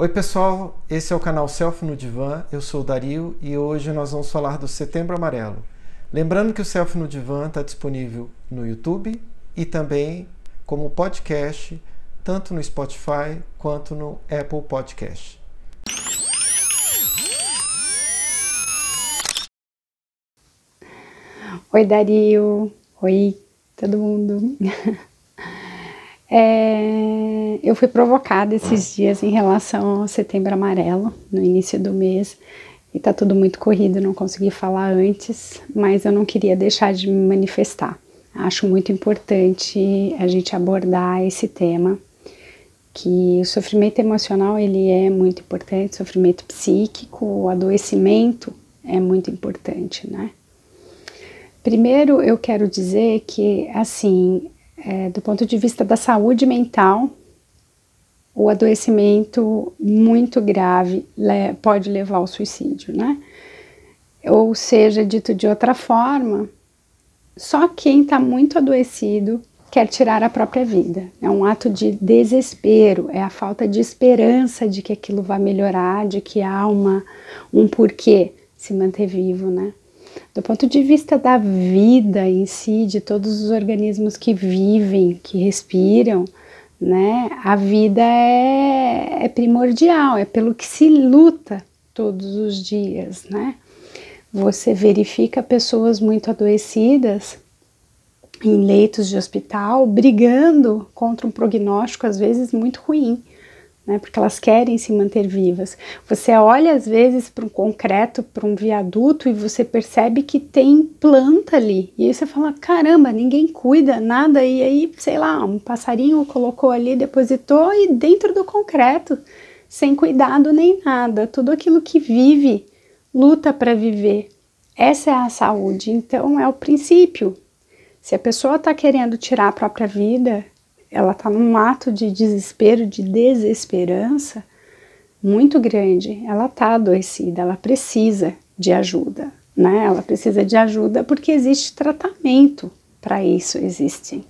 Oi pessoal, esse é o canal Selfie no Divã, eu sou o Dario e hoje nós vamos falar do Setembro Amarelo. Lembrando que o Selfie no Divã está disponível no YouTube e também como podcast, tanto no Spotify quanto no Apple Podcast. Oi Dario, oi todo mundo. É, eu fui provocada esses dias em relação ao Setembro Amarelo, no início do mês, e tá tudo muito corrido, não consegui falar antes, mas eu não queria deixar de me manifestar. Acho muito importante a gente abordar esse tema, que o sofrimento emocional ele é muito importante, sofrimento psíquico, o adoecimento é muito importante, né? Primeiro eu quero dizer que assim é, do ponto de vista da saúde mental, o adoecimento muito grave le pode levar ao suicídio, né? Ou seja, dito de outra forma, só quem está muito adoecido quer tirar a própria vida. É um ato de desespero, é a falta de esperança de que aquilo vai melhorar, de que há uma, um porquê se manter vivo, né? Do ponto de vista da vida em si, de todos os organismos que vivem, que respiram, né? A vida é, é primordial, é pelo que se luta todos os dias, né? Você verifica pessoas muito adoecidas em leitos de hospital brigando contra um prognóstico às vezes muito ruim né? Porque elas querem se manter vivas. Você olha às vezes para um concreto, para um viaduto e você percebe que tem planta ali. E aí você fala: caramba, ninguém cuida, nada. E aí, sei lá, um passarinho colocou ali, depositou e dentro do concreto, sem cuidado nem nada. Tudo aquilo que vive luta para viver. Essa é a saúde. Então é o princípio. Se a pessoa está querendo tirar a própria vida, ela está num ato de desespero, de desesperança muito grande. Ela está adoecida, ela precisa de ajuda, né? Ela precisa de ajuda porque existe tratamento para isso, existem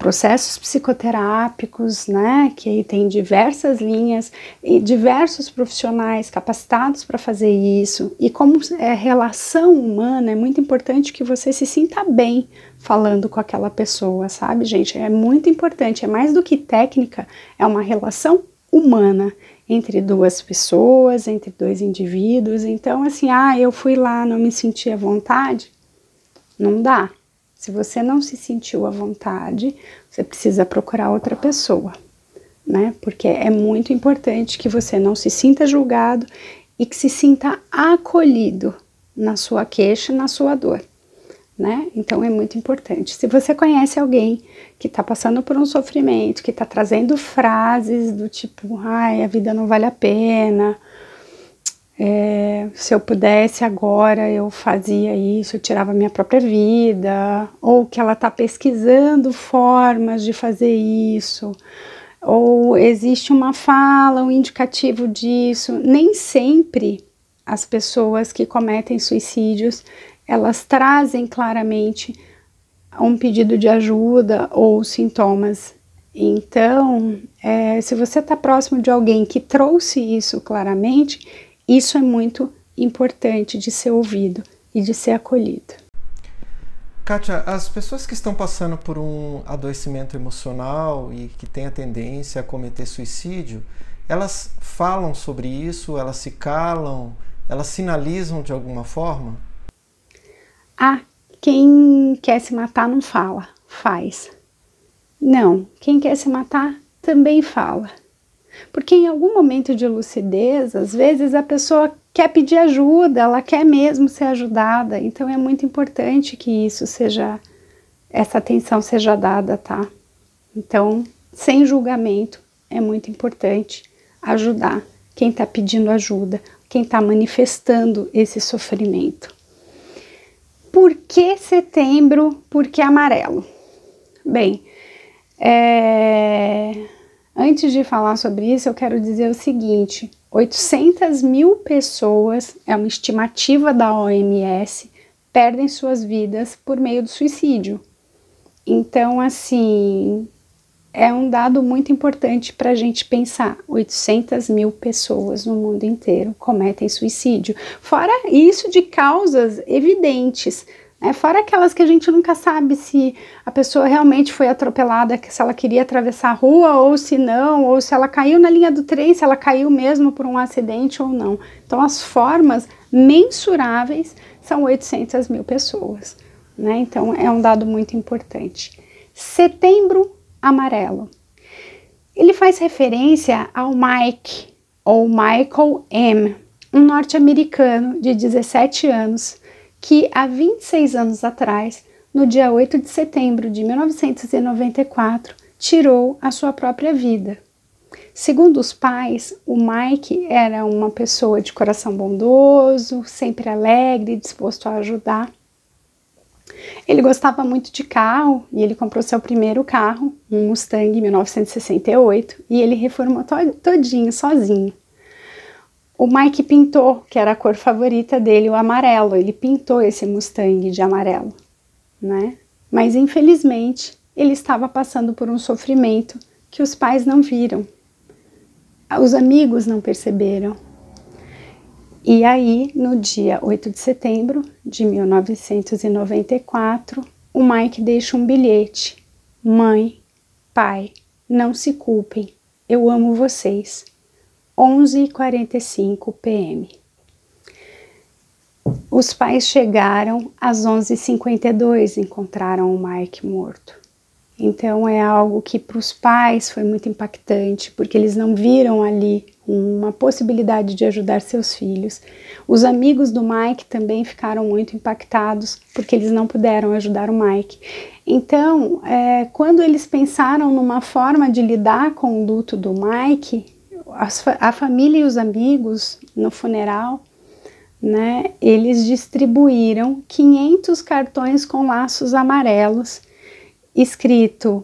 processos psicoterápicos, né, que aí tem diversas linhas e diversos profissionais capacitados para fazer isso. E como é relação humana, é muito importante que você se sinta bem falando com aquela pessoa, sabe, gente? É muito importante, é mais do que técnica, é uma relação humana entre duas pessoas, entre dois indivíduos. Então, assim, ah, eu fui lá, não me senti à vontade, não dá se você não se sentiu à vontade, você precisa procurar outra pessoa, né? Porque é muito importante que você não se sinta julgado e que se sinta acolhido na sua queixa, na sua dor, né? Então é muito importante. Se você conhece alguém que está passando por um sofrimento, que está trazendo frases do tipo, ai, a vida não vale a pena, é, se eu pudesse agora eu fazia isso, eu tirava minha própria vida, ou que ela está pesquisando formas de fazer isso, ou existe uma fala, um indicativo disso. Nem sempre as pessoas que cometem suicídios elas trazem claramente um pedido de ajuda ou sintomas. Então, é, se você está próximo de alguém que trouxe isso claramente, isso é muito importante de ser ouvido e de ser acolhido. Kátia, as pessoas que estão passando por um adoecimento emocional e que têm a tendência a cometer suicídio, elas falam sobre isso, elas se calam, elas sinalizam de alguma forma? Ah, quem quer se matar não fala, faz. Não, quem quer se matar também fala. Porque em algum momento de lucidez, às vezes a pessoa quer pedir ajuda, ela quer mesmo ser ajudada. Então é muito importante que isso seja, essa atenção seja dada, tá? Então, sem julgamento, é muito importante ajudar quem está pedindo ajuda, quem está manifestando esse sofrimento. Por que setembro? Por que amarelo? Bem, é Antes de falar sobre isso, eu quero dizer o seguinte: 800 mil pessoas, é uma estimativa da OMS, perdem suas vidas por meio do suicídio. Então, assim, é um dado muito importante para a gente pensar. 800 mil pessoas no mundo inteiro cometem suicídio. Fora isso de causas evidentes, né? fora aquelas que a gente nunca sabe se a pessoa realmente foi atropelada, se ela queria atravessar a rua ou se não, ou se ela caiu na linha do trem, se ela caiu mesmo por um acidente ou não. Então, as formas mensuráveis são 800 mil pessoas. Né? Então, é um dado muito importante. Setembro amarelo. Ele faz referência ao Mike, ou Michael M., um norte-americano de 17 anos, que há 26 anos atrás, no dia 8 de setembro de 1994, tirou a sua própria vida. Segundo os pais, o Mike era uma pessoa de coração bondoso, sempre alegre, disposto a ajudar. Ele gostava muito de carro e ele comprou seu primeiro carro, um Mustang em 1968, e ele reformou to todinho, sozinho. O Mike pintou, que era a cor favorita dele, o amarelo. Ele pintou esse Mustang de amarelo, né? Mas infelizmente ele estava passando por um sofrimento que os pais não viram. Os amigos não perceberam, e aí, no dia 8 de setembro de 1994, o Mike deixa um bilhete: Mãe, pai, não se culpem, eu amo vocês. 11h45 pm. Os pais chegaram às 11h52 encontraram o Mike morto. Então é algo que para os pais foi muito impactante, porque eles não viram ali uma possibilidade de ajudar seus filhos. Os amigos do Mike também ficaram muito impactados, porque eles não puderam ajudar o Mike. Então, é, quando eles pensaram numa forma de lidar com o luto do Mike, a família e os amigos no funeral, né, eles distribuíram 500 cartões com laços amarelos escrito: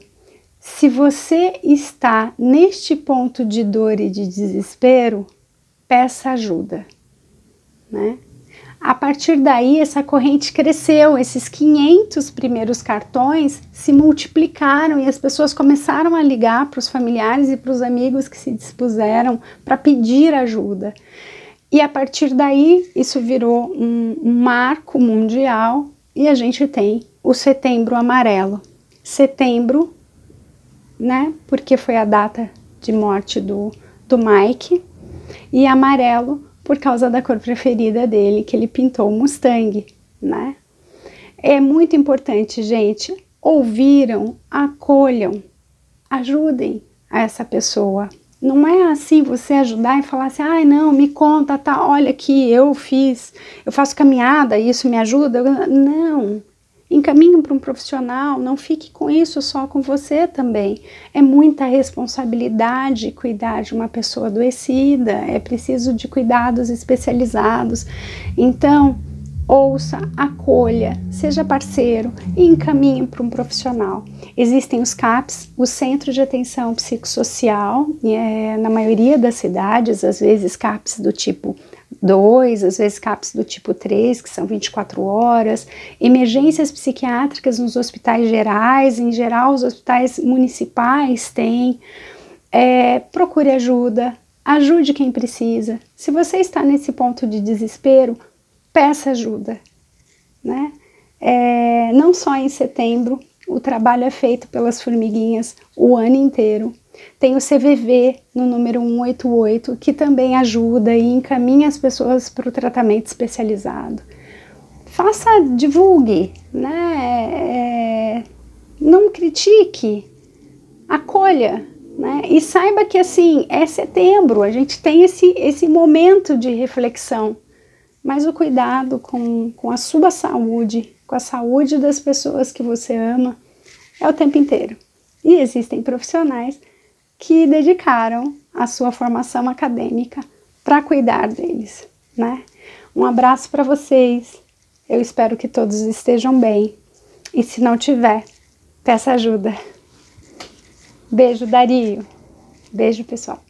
Se você está neste ponto de dor e de desespero, peça ajuda, né? A partir daí, essa corrente cresceu, esses 500 primeiros cartões se multiplicaram e as pessoas começaram a ligar para os familiares e para os amigos que se dispuseram para pedir ajuda. E a partir daí, isso virou um, um marco mundial e a gente tem o Setembro Amarelo, setembro, né? Porque foi a data de morte do, do Mike, e amarelo por causa da cor preferida dele, que ele pintou o Mustang, né? É muito importante, gente. Ouviram, acolham, ajudem essa pessoa. Não é assim você ajudar e falar assim, ai ah, não, me conta, tá, olha aqui, eu fiz, eu faço caminhada, isso me ajuda. Não, encaminhe para um profissional, não fique com isso só com você também. É muita responsabilidade cuidar de uma pessoa adoecida, é preciso de cuidados especializados. Então, ouça, acolha, seja parceiro e encaminhe para um profissional. Existem os CAPs, o Centro de Atenção Psicossocial, é, na maioria das cidades, às vezes CAPs do tipo 2, às vezes CAPs do tipo 3, que são 24 horas, emergências psiquiátricas nos hospitais gerais, em geral os hospitais municipais têm. É, procure ajuda, ajude quem precisa. Se você está nesse ponto de desespero, peça ajuda. Né? É, não só em setembro, o trabalho é feito pelas formiguinhas o ano inteiro. Tem o CVV no número 188, que também ajuda e encaminha as pessoas para o tratamento especializado. Faça, divulgue, né? É, não critique, acolha, né? E saiba que assim é setembro, a gente tem esse, esse momento de reflexão, mas o cuidado com, com a sua saúde, com a saúde das pessoas que você ama, é o tempo inteiro. E existem profissionais que dedicaram a sua formação acadêmica para cuidar deles, né? Um abraço para vocês. Eu espero que todos estejam bem. E se não tiver, peça ajuda. Beijo, Dario. Beijo, pessoal.